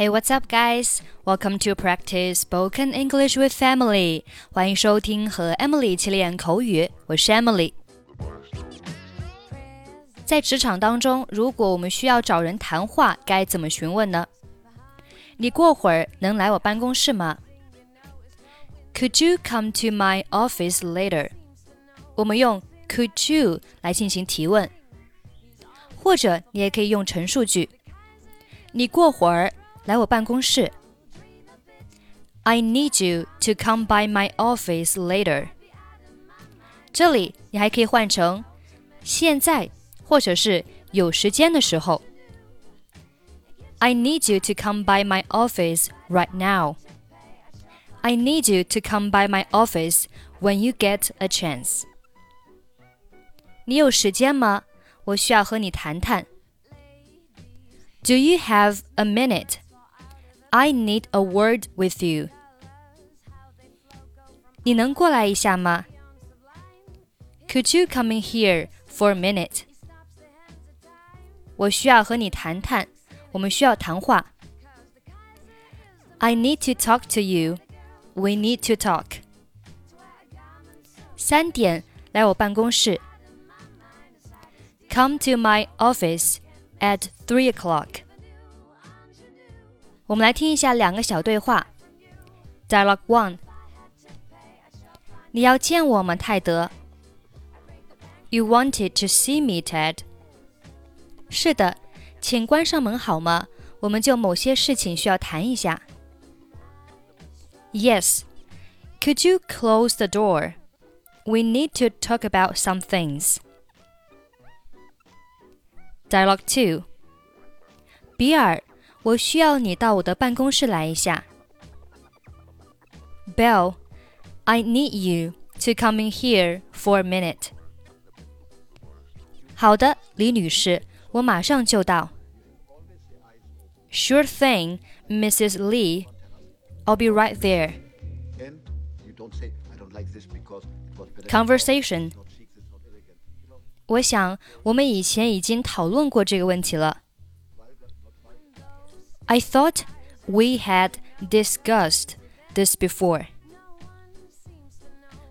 Hey, what's up, guys? Welcome to practice spoken English with Emily. 欢迎收听和 Emily 一起练口语，我是 Emily。在职场当中，如果我们需要找人谈话，该怎么询问呢？你过会儿能来我办公室吗？Could you come to my office later? 我们用 Could you 来进行提问，或者你也可以用陈述句。你过会儿来我办公室。I need you to come by my office later。这里你还可以换成现在，或者是有时间的时候。I need you to come by my office right now. I need you to come by my office when you get a chance. 你有时间吗？我需要和你谈谈。Do you have a minute? I need a word with you. 你能过来一下吗？Could you come in here for a minute? 我需要和你谈谈，我们需要谈话。I need to talk to you. We need to talk. 三点来我办公室。Come to my office at three o'clock. 我们来听一下两个小对话。Dialogue one。你要见我吗，泰德？You wanted to see me, Ted。是的，请关上门好吗？我们就某些事情需要谈一下。Yes. Could you close the door? We need to talk about some things. Dialogue two. 比尔， 我需要你到我的办公室来一下。Bill, I need you to come in here for a minute. 好的，李女士，我马上就到。Sure thing, Mrs. Lee. I'll be right there. Say, like Conversation. 我想，我们以前已经讨论过这个问题了。I thought we had discussed this before.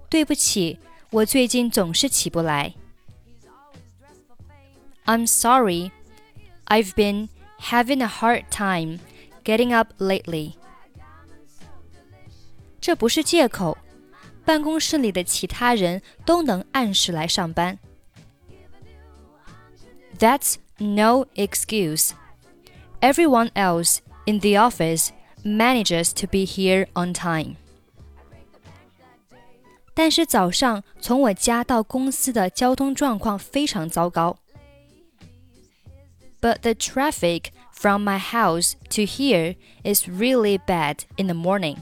对不起，我最近总是起不来。I'm sorry. I've been having a hard time getting up lately. 这不是借口，办公室里的其他人都能按时来上班。That's no excuse. Everyone else in the office manages to be here on time. 但是早上从我家到公司的交通状况非常糟糕。But the traffic from my house to here is really bad in the morning.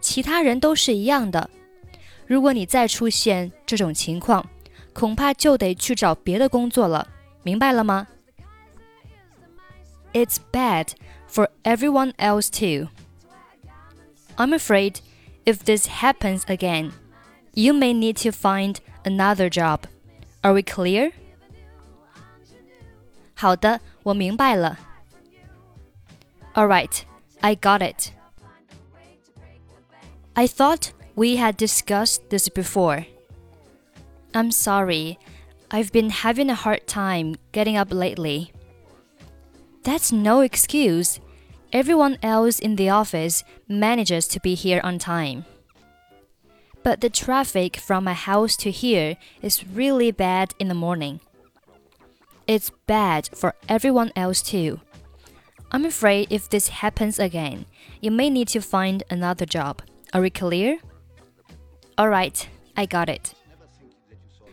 其他人都是一样的。如果你再出现这种情况，恐怕就得去找别的工作了，明白了吗 ？It's bad for everyone else too. I'm afraid if this happens again, you may need to find another job. Are we clear? 好的，我明白了。All right, I got it. I thought we had discussed this before. I'm sorry. I've been having a hard time getting up lately. That's no excuse. Everyone else in the office manages to be here on time. But the traffic from my house to here is really bad in the morning. It's bad for everyone else too. I'm afraid if this happens again, you may need to find another job. Are we clear? Alright, I got it.